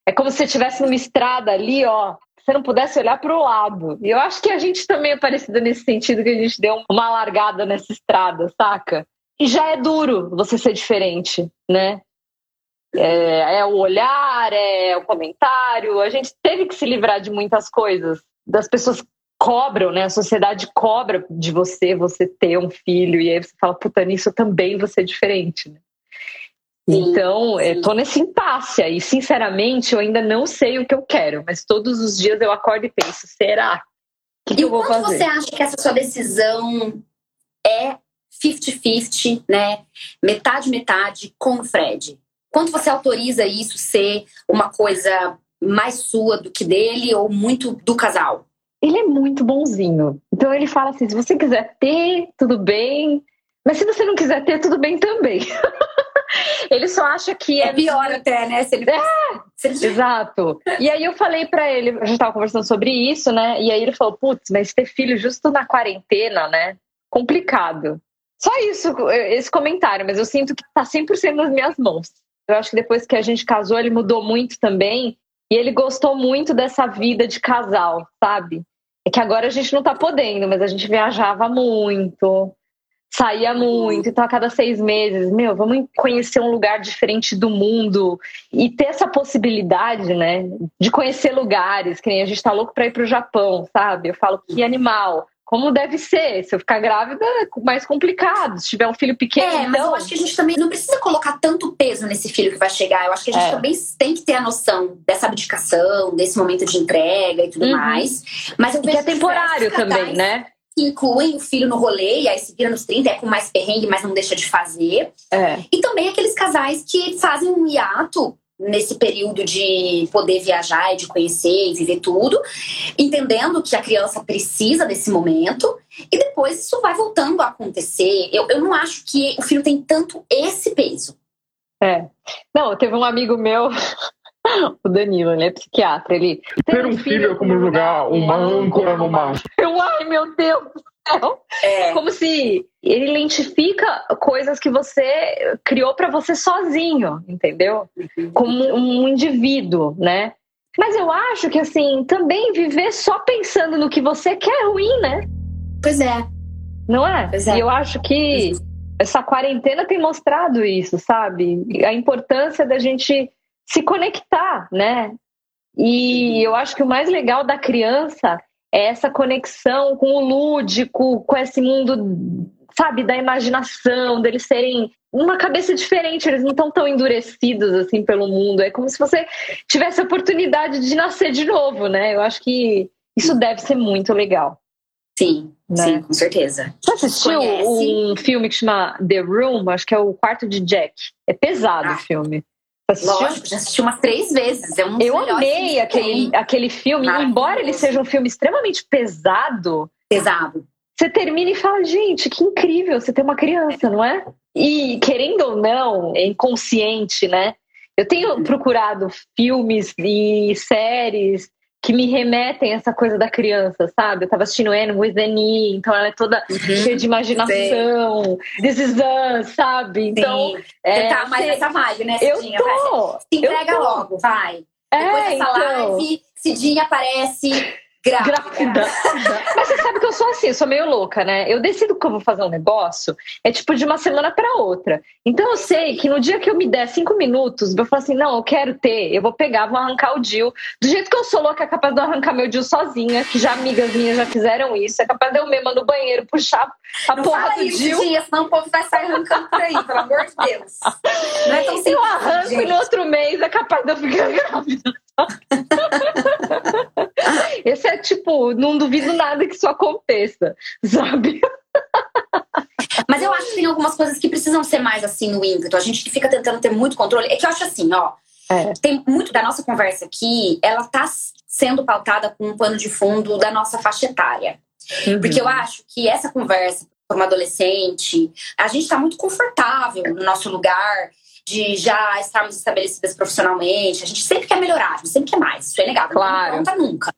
É como se você estivesse numa estrada ali, ó, você não pudesse olhar para o lado. E eu acho que a gente também é parecida nesse sentido, que a gente deu uma largada nessa estrada, saca? E já é duro você ser diferente, né? É, é o olhar, é o comentário. A gente teve que se livrar de muitas coisas. Das pessoas cobram, né? A sociedade cobra de você, você ter um filho. E aí você fala, puta, nisso eu também vou ser diferente, né? Sim, então, sim. eu tô nesse impasse aí. Sinceramente, eu ainda não sei o que eu quero, mas todos os dias eu acordo e penso: será? O que, que E eu vou fazer? você acha que essa sua decisão é 50-50, né? Metade, metade com o Fred? Quanto você autoriza isso ser uma coisa mais sua do que dele ou muito do casal? Ele é muito bonzinho. Então ele fala assim: se você quiser ter, tudo bem. Mas se você não quiser ter, tudo bem também. [LAUGHS] ele só acha que é, É pior até, né? Se ele, se ele [LAUGHS] Exato. E aí eu falei pra ele, a gente tava conversando sobre isso, né? E aí ele falou: putz, mas ter filho justo na quarentena, né? Complicado. Só isso, esse comentário, mas eu sinto que tá 100% nas minhas mãos. Eu acho que depois que a gente casou, ele mudou muito também. E ele gostou muito dessa vida de casal, sabe? É que agora a gente não tá podendo, mas a gente viajava muito, saía muito. Então, a cada seis meses, meu, vamos conhecer um lugar diferente do mundo e ter essa possibilidade, né, de conhecer lugares. Que nem a gente tá louco pra ir pro Japão, sabe? Eu falo, que animal. Como deve ser? Se eu ficar grávida, é mais complicado. Se tiver um filho pequeno, É, mas então... eu acho que a gente também não precisa colocar tanto peso nesse filho que vai chegar. Eu acho que a gente É. também tem que ter a noção dessa abdicação, desse momento de entrega e tudo Uhum. mais. Mas eu que vejo é temporário também, né? Que incluem o filho no rolê, e aí se vira nos 30, é com mais perrengue, mas não deixa de fazer. É. E também aqueles casais que fazem um hiato nesse período de poder viajar e de conhecer e viver tudo, entendendo que a criança precisa desse momento, e depois isso vai voltando a acontecer. Eu, eu não acho que o filho tem tanto esse peso. É. Não, teve um amigo meu, [LAUGHS] o Danilo, ele é psiquiatra. Ele Ter um filho é como jogar uma âncora no mar. Eu, ai, meu Deus do céu. É. Como se ele identifica coisas que você criou pra você sozinho, entendeu? Como um indivíduo, né? Mas eu acho que, assim, também viver só pensando no que você quer é ruim, né? Pois é. Não é? Pois é. E eu acho que essa quarentena tem mostrado isso, sabe? A importância da gente se conectar, né? E eu acho que o mais legal da criança essa conexão com o lúdico, com esse mundo, sabe, da imaginação, deles serem uma cabeça diferente, eles não estão tão endurecidos assim pelo mundo. É como se você tivesse a oportunidade de nascer de novo, né? Eu acho que isso deve ser muito legal. Sim, né? sim, com certeza. Você assistiu Conhece? um filme que chama The Room? Acho que é o quarto de Jack. É pesado ah. o filme. Lógico, já assisti umas três vezes. É um eu amei aquele, aquele filme, embora ele seja um filme extremamente pesado. Pesado. Você termina e fala, gente, que incrível, você tem uma criança, não é? E querendo ou não, é inconsciente, né? Eu tenho procurado filmes e séries que me remetem a essa coisa da criança, sabe? Eu tava assistindo Anne with an E, então ela é toda uhum. cheia de imaginação. Sim. This is us, sabe? Então. Sim. É, Você tá mais nessa vibe, né, Cidinha? Eu tô. Se entrega logo, vai. É, Depois dessa então... live, Cidinha aparece Grávida. Grávida. Mas você sabe que eu sou assim, eu sou meio louca, né? Eu decido que eu vou fazer um negócio, é tipo de uma semana para outra. Então eu sei que no dia que eu me der cinco minutos, eu falo assim: não, eu quero ter, eu vou pegar, vou arrancar o Dil. Do jeito que eu sou louca, é capaz de eu arrancar meu Dil sozinha, que já amigas minhas já fizeram isso, é capaz de eu mesma no banheiro puxar a não porra do Dil. Dia, senão o povo vai sair arrancando por aí, pelo amor de Deus. Não é tão simples. Eu arranco gente. e no outro mês é capaz de eu ficar grávida. [LAUGHS] [LAUGHS] Esse é tipo, não duvido nada que isso aconteça, sabe? [LAUGHS] Mas eu acho que tem algumas coisas que precisam ser mais assim no ímpeto. A gente fica tentando ter muito controle. É que eu acho assim, ó. É. Tem muito da nossa conversa aqui, ela tá sendo pautada com um pano de fundo da nossa faixa etária. Uhum. Porque eu acho que essa conversa uma adolescente, a gente está muito confortável no nosso lugar de já estarmos estabelecidas profissionalmente. A gente sempre quer melhorar, a gente sempre quer mais. Isso é inegável. Claro. Não conta nunca.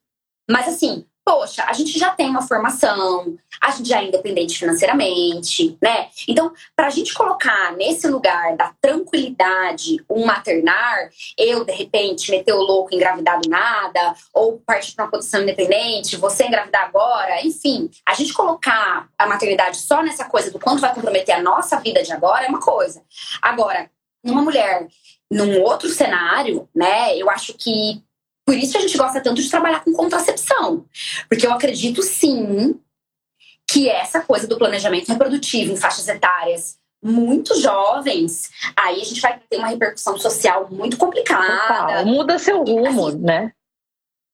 Mas assim, poxa, a gente já tem uma formação, a gente já é independente financeiramente, né? Então, para a gente colocar nesse lugar da tranquilidade um maternar, eu de repente meter o louco engravidar do nada, ou partir para uma posição independente, você engravidar agora, enfim, a gente colocar a maternidade só nessa coisa do quanto vai comprometer a nossa vida de agora é uma coisa. Agora, numa mulher num outro cenário, né? Eu acho que por isso a gente gosta tanto de trabalhar com contracepção. Porque eu acredito sim que essa coisa do planejamento reprodutivo em faixas etárias muito jovens, aí a gente vai ter uma repercussão social muito complicada. Total. Muda seu rumo, assim, né?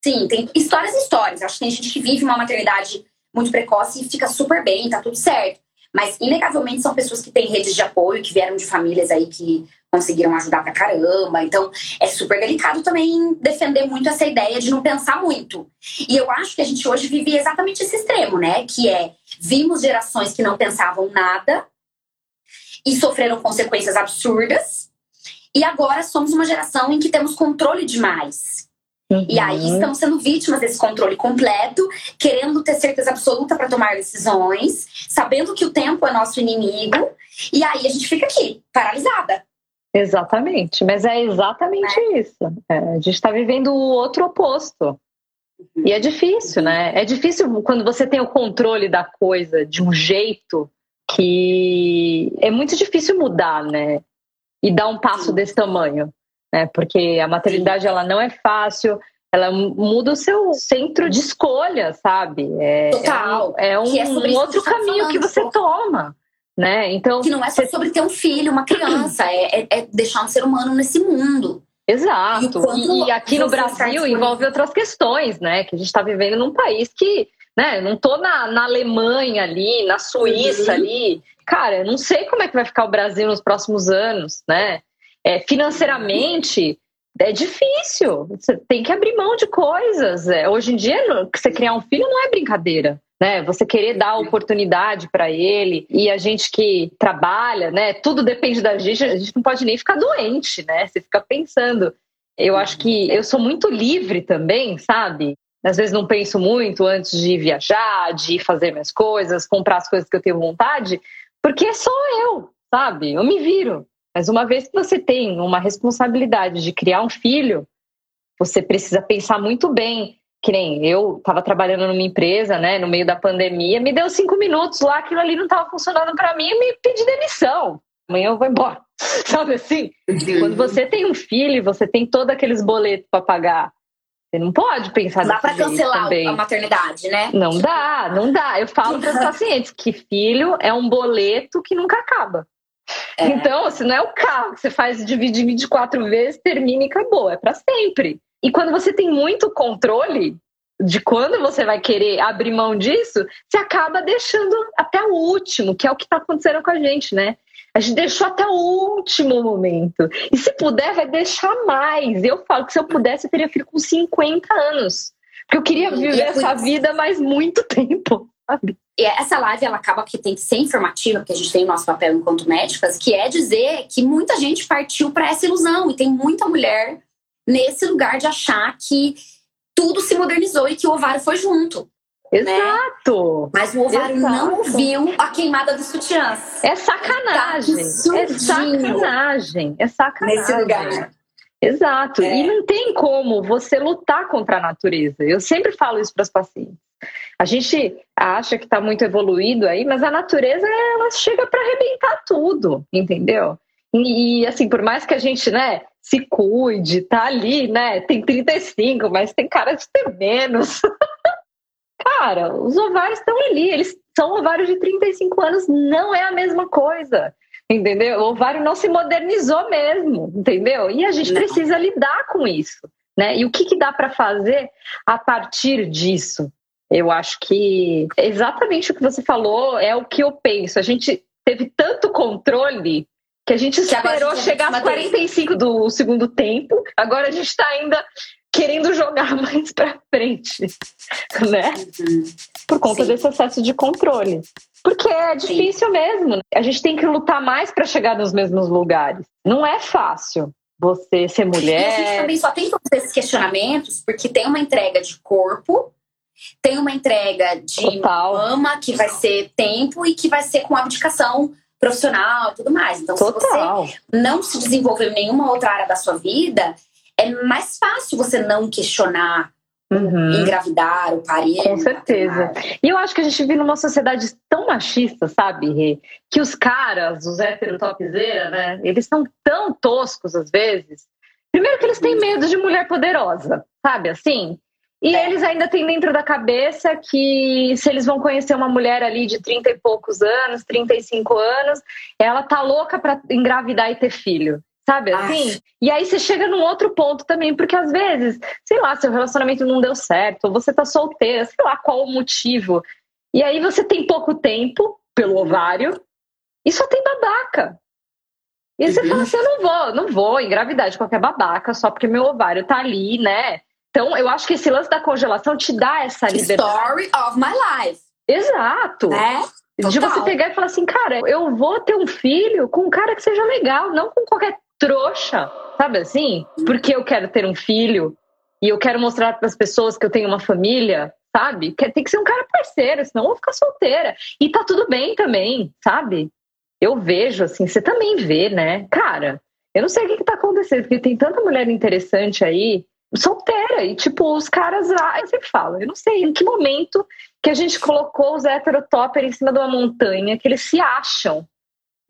Sim, tem histórias e histórias. Acho que tem gente que vive uma maternidade muito precoce e fica super bem, tá tudo certo. Mas, inegavelmente, são pessoas que têm redes de apoio, que vieram de famílias aí que conseguiram ajudar pra caramba. Então, é super delicado também defender muito essa ideia de não pensar muito. E eu acho que a gente hoje vive exatamente esse extremo, né? Que é, vimos gerações que não pensavam nada e sofreram consequências absurdas. E agora somos uma geração em que temos controle demais. Uhum. E aí uhum. estamos sendo vítimas desse controle completo, querendo ter certeza absoluta para tomar decisões, sabendo que o tempo é nosso inimigo, e aí a gente fica aqui, paralisada. Exatamente, mas é exatamente é. isso. É, a gente está vivendo o outro oposto. Uhum. E é difícil, né? É difícil quando você tem o controle da coisa de um jeito que é muito difícil mudar, né? E dar um passo Sim. desse tamanho né? Porque a maternidade ela não é fácil, ela muda o seu centro de escolha, sabe? É, Total. É um, é um outro tá caminho que você toma. Né? Então, que não é só sobre ter um filho, uma criança, é, é, é deixar um ser humano nesse mundo. Exato. E, e aqui no Brasil envolve outras questões, né? Que a gente está vivendo num país que, né? Não tô na, na Alemanha ali, na Suíça uhum. ali. Cara, eu não sei como é que vai ficar o Brasil nos próximos anos, né? É, financeiramente, é difícil. Você tem que abrir mão de coisas. É, hoje em dia, você criar um filho não é brincadeira. Né, você querer dar oportunidade para ele e a gente que trabalha, né, tudo depende da gente, a gente não pode nem ficar doente, né? Você fica pensando. Eu acho que eu sou muito livre também, sabe? Às vezes não penso muito antes de viajar, de fazer minhas coisas, comprar as coisas que eu tenho vontade, porque sou eu, sabe? Eu me viro. Mas uma vez que você tem uma responsabilidade de criar um filho, você precisa pensar muito bem que nem eu tava trabalhando numa empresa, né, no meio da pandemia, me deu cinco minutos lá, aquilo ali não tava funcionando para mim, e me pedi demissão. Amanhã eu vou embora. [LAUGHS] Sabe assim? Quando você tem um filho, você tem todos aqueles boletos para pagar. Você não pode pensar Dá para cancelar também. a maternidade, né? Não dá, não dá. Eu falo para os [LAUGHS] pacientes que filho é um boleto que nunca acaba. É. Então, se não é o carro que você faz dividir 24 vezes, termina e acabou. É para sempre. E quando você tem muito controle de quando você vai querer abrir mão disso, você acaba deixando até o último, que é o que está acontecendo com a gente, né? A gente deixou até o último momento. E se puder, vai deixar mais. Eu falo que se eu pudesse, eu teria filho com 50 anos. Porque eu queria viver essa vida mais muito [LAUGHS] tempo, sabe? E essa live, ela acaba que tem que ser informativa, porque a gente tem o nosso papel enquanto médicas, que é dizer que muita gente partiu para essa ilusão. E tem muita mulher nesse lugar de achar que tudo se modernizou e que o ovário foi junto. Né? Exato. Né? Mas o ovário Exato. não ouviu a queimada dos sutiãs. É sacanagem. Tá é sacanagem. É sacanagem. Nesse lugar. Exato. É. E não tem como você lutar contra a natureza. Eu sempre falo isso para os pacientes. A gente acha que está muito evoluído aí, mas a natureza ela chega para arrebentar tudo, entendeu? E, assim, por mais que a gente, né, se cuide, tá ali, né, tem 35, mas tem cara de ter menos. [LAUGHS] Cara, os ovários estão ali, eles são ovários de 35 anos, não é a mesma coisa. Entendeu? O ovário não se modernizou mesmo, entendeu? E a gente precisa lidar com isso, né? E o que, que dá para fazer a partir disso? Eu acho que exatamente o que você falou é o que eu penso. A gente teve tanto controle que a gente esperou chegar aos 45 do segundo tempo. Agora a gente está ainda querendo jogar [LAUGHS] mais para frente, né? Por conta Sim. desse excesso de controle. Porque é difícil Sim. mesmo. A gente tem que lutar mais para chegar nos mesmos lugares. Não é fácil você ser mulher. E a gente também só tem todos esses questionamentos porque tem uma entrega de corpo, tem uma entrega de mama que vai ser tempo e que vai ser com abdicação profissional e tudo mais. Então, Total. se você não se desenvolver em nenhuma outra área da sua vida, é mais fácil você não questionar Uhum. engravidar, o parir. Com certeza. E eu acho que a gente vive numa sociedade tão machista, sabe, Rê? Que os caras, os heterotopzera, né? Eles são tão toscos às vezes. Primeiro que eles têm uhum. medo de mulher poderosa, sabe assim? E eles ainda têm dentro da cabeça que se eles vão conhecer uma mulher ali de 30 e poucos anos, 35 anos, ela tá louca para engravidar e ter filho sabe assim? Ai. E aí você chega num outro ponto também, porque às vezes, sei lá, seu relacionamento não deu certo, ou você tá solteira, sei lá qual o motivo. E aí você tem pouco tempo pelo ovário e só tem babaca. E aí você fala assim: eu não vou, não vou engravidar de qualquer babaca só porque meu ovário tá ali, né? Então, eu acho que esse lance da congelação te dá essa liberdade. Story of my life. Exato. É? De você pegar e falar assim, cara, eu vou ter um filho com um cara que seja legal, não com qualquer trouxa, sabe assim? Porque eu quero ter um filho e eu quero mostrar para as pessoas que eu tenho uma família, sabe? Que tem que ser um cara parceiro, senão eu vou ficar solteira. E tá tudo bem também, sabe? Eu vejo assim, você também vê, né? Cara, eu não sei o que, que tá acontecendo, porque tem tanta mulher interessante aí, solteira, e tipo, os caras lá, eu sempre falo, eu não sei em que momento que a gente colocou os heterotopper em cima de uma montanha, que eles se acham,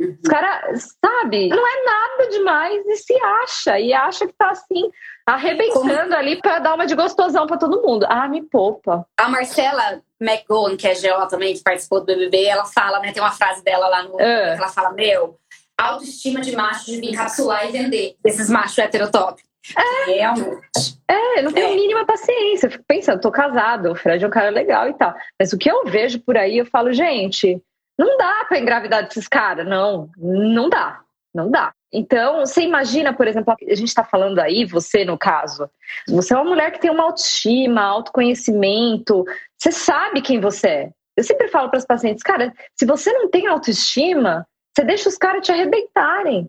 os caras, sabe, não é nada demais e se acha, e acha que tá assim, arrebentando Como... ali para dar uma de gostosão para todo mundo. Ah, me poupa. A Marcela McGowan, que é GO também, que participou do BBB, ela fala, né, tem uma frase dela lá no. Uh. ela fala: Meu, autoestima de macho de vir encapsular e vender esses machos heterotop. É, Realmente. É, não tenho é. a mínima paciência. Eu fico pensando, tô casado, o Fred é um cara legal e tal. Mas o que eu vejo por aí, eu falo, gente, não dá para engravidar desses caras, não. Não dá. Não dá. Então, você imagina, por exemplo, a gente está falando aí, você no caso, você é uma mulher que tem uma autoestima, autoconhecimento, você sabe quem você é. Eu sempre falo para os pacientes, cara, se você não tem autoestima, você deixa os caras te arrebentarem.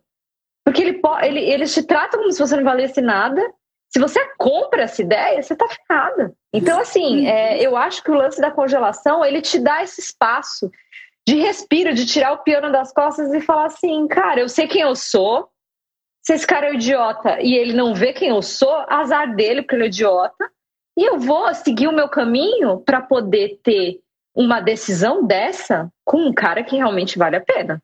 Porque ele, ele, eles te tratam como se você não valesse nada. Se você compra essa ideia, você tá ferrada. Então, assim, é, eu acho que o lance da congelação, ele te dá esse espaço de respiro, de tirar o piano das costas e falar assim, cara, eu sei quem eu sou. Se esse cara é um idiota e ele não vê quem eu sou, azar dele, porque ele é idiota. E eu vou seguir o meu caminho para poder ter uma decisão dessa com um cara que realmente vale a pena.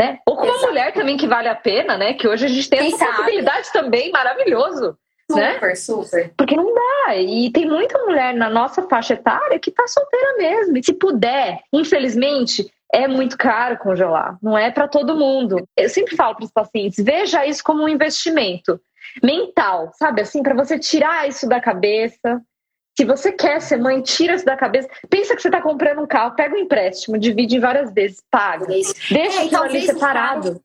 Né? Ou com uma Exato. mulher também que vale a pena, né? Que hoje a gente tem Quem essa sabe? possibilidade também, maravilhoso. né? Super, super. Porque não dá. E tem muita mulher na nossa faixa etária que tá solteira mesmo. E se puder, infelizmente, é muito caro congelar. Não é para todo mundo. Eu sempre falo para os pacientes: veja isso como um investimento mental, sabe? Assim, para você tirar isso da cabeça. Se você quer ser mãe, tira isso da cabeça. Pensa que você está comprando um carro, pega um empréstimo, divide em várias vezes, paga. Deixa É, aquilo ali separado.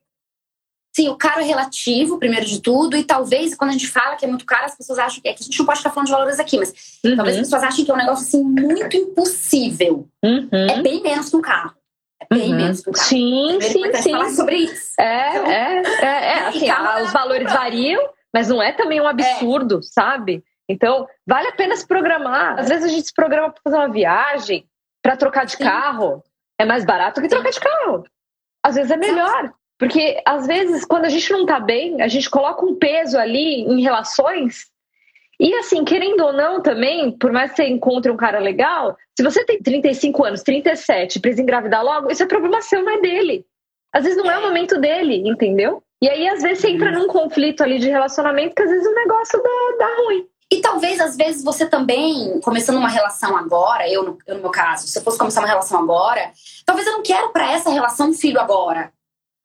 Sim, o caro é relativo, primeiro de tudo, e talvez quando a gente fala que é muito caro, as pessoas acham que. É que a gente não pode ficar falando de valores aqui, mas Uhum, talvez as pessoas achem que é um negócio assim muito impossível. uhum, É bem menos que um carro. É bem uhum. menos carro. Sim, Primeiro, sim, sim. falar sobre isso. É, é, é, é, E assim, ah, os valores variam, mas não é também um absurdo, sabe? Então, vale a pena se programar. Às vezes a gente se programa para fazer uma viagem, para trocar de Sim. carro, é mais barato que trocar de carro. Às vezes é melhor. Porque, às vezes, quando a gente não tá bem, a gente coloca um peso ali em relações. E, assim, querendo ou não também, por mais que você encontre um cara legal, se você tem 35 anos, 37, precisa engravidar logo, isso é problema seu, não é dele. Às vezes não é o momento dele, entendeu? E aí, às vezes, você entra num conflito ali de relacionamento que às vezes o negócio dá, dá ruim. E talvez, às vezes, você também, começando uma relação agora, eu no, eu no meu caso, se eu fosse começar uma relação agora, talvez eu não quero pra essa relação um filho agora.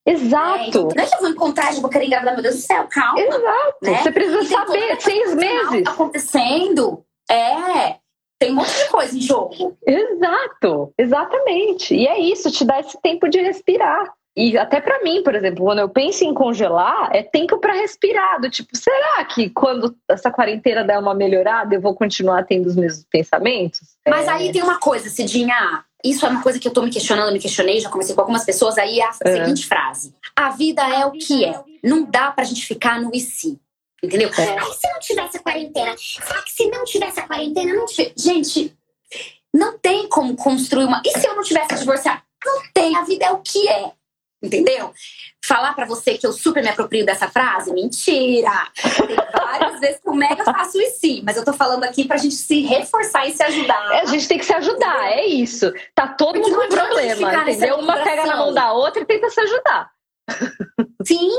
né? Exato. Então, não é que eu vou encontrar e vou querer engravidar, meu Deus do céu, calma. Exato. né? Você precisa saber, seis meses. acontecendo. É. Tem um monte de coisa em jogo. Exato, exatamente. E é isso, te dá esse tempo de respirar. E até pra mim, por exemplo, quando eu penso em congelar, é tempo pra respirar. Do tipo, será que quando essa quarentena der uma melhorada, eu vou continuar tendo os mesmos pensamentos? Mas É. aí tem uma coisa, Cidinha. Isso é uma coisa que eu tô me questionando, me questionei, já comecei com algumas pessoas. Aí é a É. seguinte frase: A vida é o que é. Não dá pra gente ficar no e se. Entendeu? É. Ai, se não tivesse a quarentena? Será que se não tivesse a quarentena, não tivesse. Gente, não tem como construir uma. E se eu não tivesse divorciado? Não tem. A vida é o que é. Entendeu? Falar pra você que eu super me aproprio dessa frase? Mentira! Tem várias [LAUGHS] vezes que eu mega faço isso sim, mas eu tô falando aqui pra gente se reforçar e se ajudar. É, a gente tem que se ajudar, é isso. Tá todo Porque mundo com problema, entendeu? Uma pega na mão da outra e tenta se ajudar. Sim,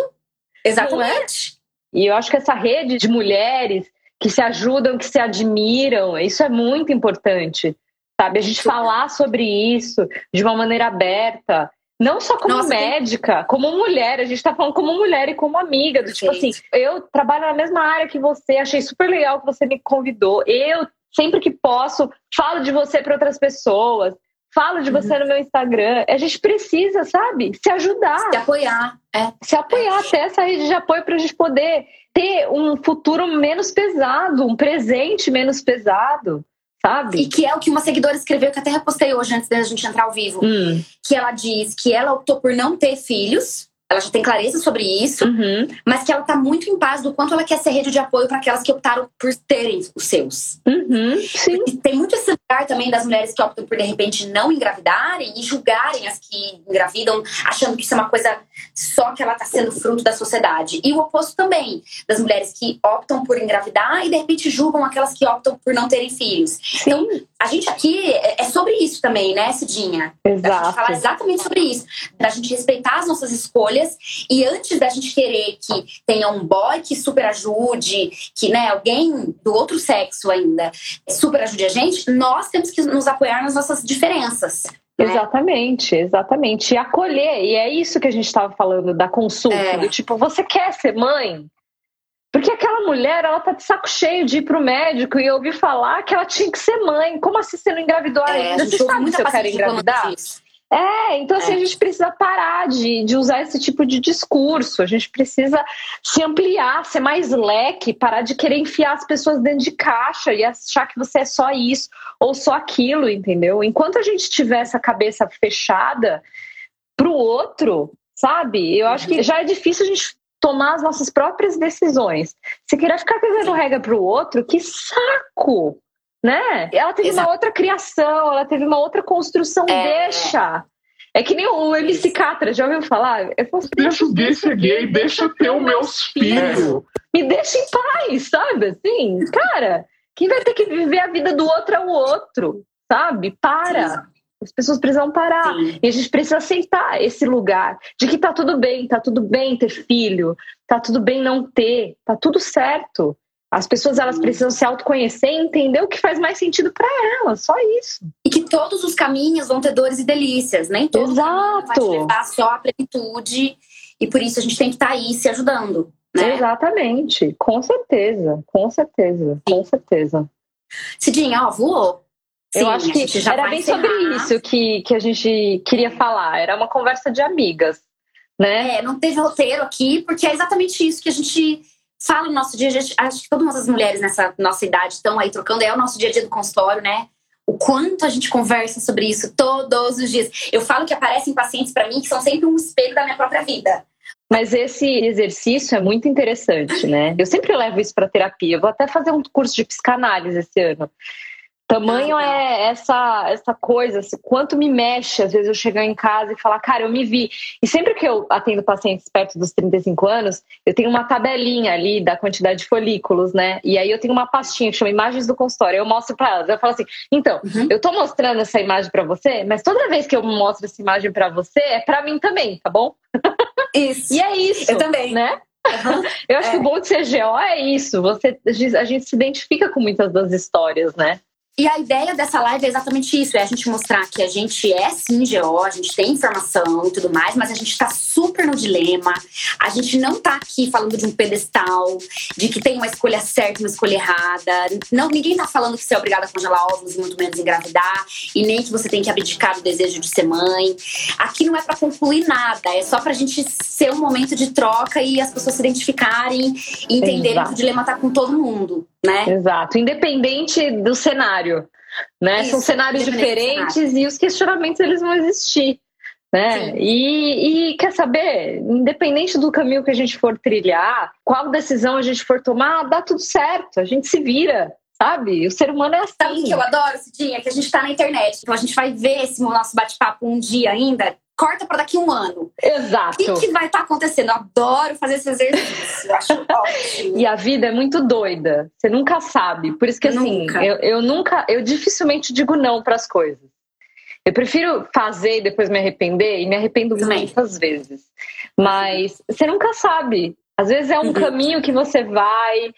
exatamente. E eu acho que essa rede de mulheres que se ajudam, que se admiram, isso é muito importante, sabe? A gente falar sobre isso de uma maneira aberta. Não só como Nossa, tem- médica, como mulher. A gente tá falando como mulher e como amiga. Do, tipo assim, eu trabalho na mesma área que você, achei super legal que você me convidou. Eu, sempre que posso, falo de você para outras pessoas. Falo de você no meu Instagram. A gente precisa, sabe? Se ajudar Se apoiar. É. se apoiar até essa rede de apoio para a gente poder ter um futuro menos pesado, um presente menos pesado, E sabe? que é o que uma seguidora escreveu, que até repostei hoje antes da gente entrar ao vivo. Hum, Que ela diz que ela optou por não ter filhos. Ela já tem clareza sobre isso, uhum, mas que ela tá muito em paz do quanto ela quer ser rede de apoio para aquelas que optaram por terem os seus. uhum, sim, E tem muito esse lugar também das mulheres que optam por, de repente, não engravidarem e julgarem as que engravidam, achando que isso é uma coisa só que ela tá sendo fruto da sociedade. E o oposto também, das mulheres que optam por engravidar e, de repente, julgam aquelas que optam por não terem filhos. Então, sim, A gente aqui é é sobre isso também, né, Cidinha? Da gente falar exato. exatamente sobre isso. Da gente respeitar as nossas escolhas e antes da gente querer que tenha um boy que super ajude, que né, alguém do outro sexo ainda super ajude a gente, nós temos que nos apoiar nas nossas diferenças. né? Exatamente, exatamente. E acolher, e é isso que a gente estava falando da consulta, É. do tipo, você quer ser mãe? Porque aquela mulher, ela tá de saco cheio de ir pro médico e ouvir falar que ela tinha que ser mãe. Como assim você não engravidou É, ainda? Você sabe se eu quero engravidar? disso. É, então assim, É. a gente precisa parar de, de usar esse tipo de discurso. A gente precisa se ampliar, ser mais leque, parar de querer enfiar as pessoas dentro de caixa e achar que você é só isso ou só aquilo, entendeu? Enquanto a gente tiver essa cabeça fechada pro outro, sabe? Eu acho que já é difícil a gente tomar as nossas próprias decisões. Se querer ficar pegando regra pro outro, que saco! Né? Ela teve Exato. uma outra criação, ela teve uma outra construção, É. deixa. É que nem o MC Catra, já ouviu falar? Eu falo, Deixa o gay ser gay, deixa eu ter os meus filhos. me deixa em paz, sabe? Assim, cara, Quem vai ter que viver a vida do outro é o outro, sabe? Para. Sim. As pessoas precisam parar. Sim. E a gente precisa aceitar esse lugar de que tá tudo bem, tá tudo bem ter filho, tá tudo bem não ter, tá tudo certo. As pessoas elas precisam se autoconhecer e entender o que faz mais sentido para elas, só isso. E que todos os caminhos vão ter dores e delícias, nem todo Exato. vai te levar só a plenitude. E por isso a gente tem que estar tá aí se ajudando. Né? Exatamente, com certeza, com certeza, com certeza. Cidinha, ó, voou. Sim, Eu acho que era bem encerrar. sobre isso que, que a gente queria falar. Era uma conversa de amigas, né? É, não teve roteiro aqui, porque é exatamente isso que a gente fala no nosso dia. Gente, acho que todas as mulheres nessa nossa idade estão aí trocando. É o nosso dia a dia do consultório, né? O quanto a gente conversa sobre isso todos os dias. Eu falo que aparecem pacientes para mim que são sempre um espelho da minha própria vida. Mas esse exercício é muito interessante, né? Eu sempre levo isso para terapia. Eu vou até fazer um curso de psicanálise esse ano. Tamanho é essa essa coisa, assim, quanto me mexe, às vezes eu chegar em casa e falar, cara, eu me vi. E sempre que eu atendo pacientes perto dos 35 anos, eu tenho uma tabelinha ali da quantidade de folículos, né? E aí eu tenho uma pastinha que chama Imagens do Consultório. Eu mostro para elas. Eu falo assim, então, uhum. eu tô mostrando essa imagem para você, mas toda vez que eu mostro essa imagem para você, é para mim também, tá bom? Isso. [LAUGHS] e é isso. Eu também. Né? Uhum. [LAUGHS] Eu acho é. que o bom de ser GO é isso. Você, a gente se identifica com muitas das histórias, né? E a ideia dessa live é exatamente isso: é a gente mostrar que a gente é sim GO, a gente tem informação e tudo mais, mas a gente está super no dilema. A gente não está aqui falando de um pedestal, de que tem uma escolha certa e uma escolha errada. Não, ninguém está falando que você é obrigada a congelar ovos e muito menos engravidar, e nem que você tem que abdicar do desejo de ser mãe. Aqui não é para concluir nada, é só para a gente ser um momento de troca e as pessoas se identificarem e entenderem Exato. que o dilema está com todo mundo né? Exato, independente do cenário, né? Isso, São cenários diferentes cenário. e os questionamentos eles vão existir, né? E, e, quer saber, independente do caminho que a gente for trilhar, qual decisão a gente for tomar, dá tudo certo, a gente se vira. Sabe? O ser humano é assim. Sabe o que eu adoro, Cidinha? Que a gente tá na internet. Então a gente vai ver esse nosso bate-papo um dia ainda corta para daqui a um ano. Exato. O que, que vai estar tá acontecendo? Eu adoro fazer esse exercício. acho [LAUGHS] ótimo. E a vida é muito doida. Você nunca sabe. Por isso que assim, nunca. Eu, eu nunca, eu dificilmente digo não para as coisas. Eu prefiro fazer e depois me arrepender, e me arrependo Também. muitas vezes. Mas você nunca sabe. Às vezes é um uhum. caminho que você vai,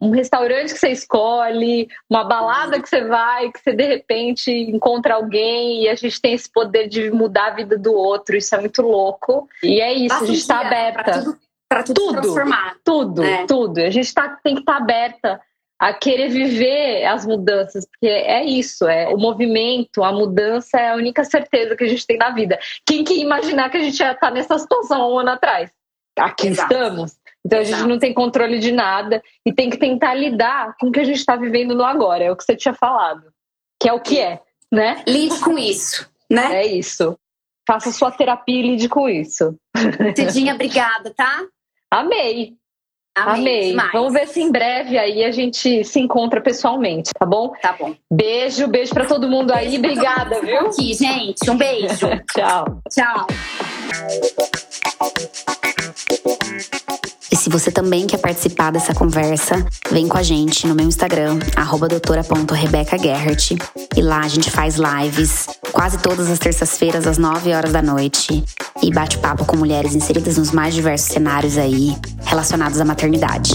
um restaurante que você escolhe, uma balada que você vai, que você de repente encontra alguém e a gente tem esse poder de mudar a vida do outro. Isso é muito louco. E é isso, a gente está aberta. Para tudo, tudo, transformar. Tudo, é. tudo. A gente tá, tem que estar tá aberta a querer viver as mudanças, porque é isso, é o movimento, a mudança é a única certeza que a gente tem na vida. Quem que imaginar que a gente ia estar nessa situação um ano atrás? Aqui Exato. estamos. Então a gente não tem controle de nada e tem que tentar lidar com o que a gente está vivendo no agora. É o que você tinha falado, que é o que é, né? Lide com isso, né? É isso. Faça sua terapia e lide com isso. Cidinha, obrigada, tá? Amei. Amei. Amei. Vamos ver se em breve aí a gente se encontra pessoalmente, tá bom? Tá bom. Beijo, beijo para todo mundo beijo aí. Obrigada, viu? Aqui, gente. Um beijo. [LAUGHS] Tchau. Tchau. E se você também quer participar dessa conversa, vem com a gente no meu Instagram, doutora.rebecagerhart. E lá a gente faz lives quase todas as terças-feiras, às 9 horas da noite. E bate papo com mulheres inseridas nos mais diversos cenários aí, relacionados à maternidade.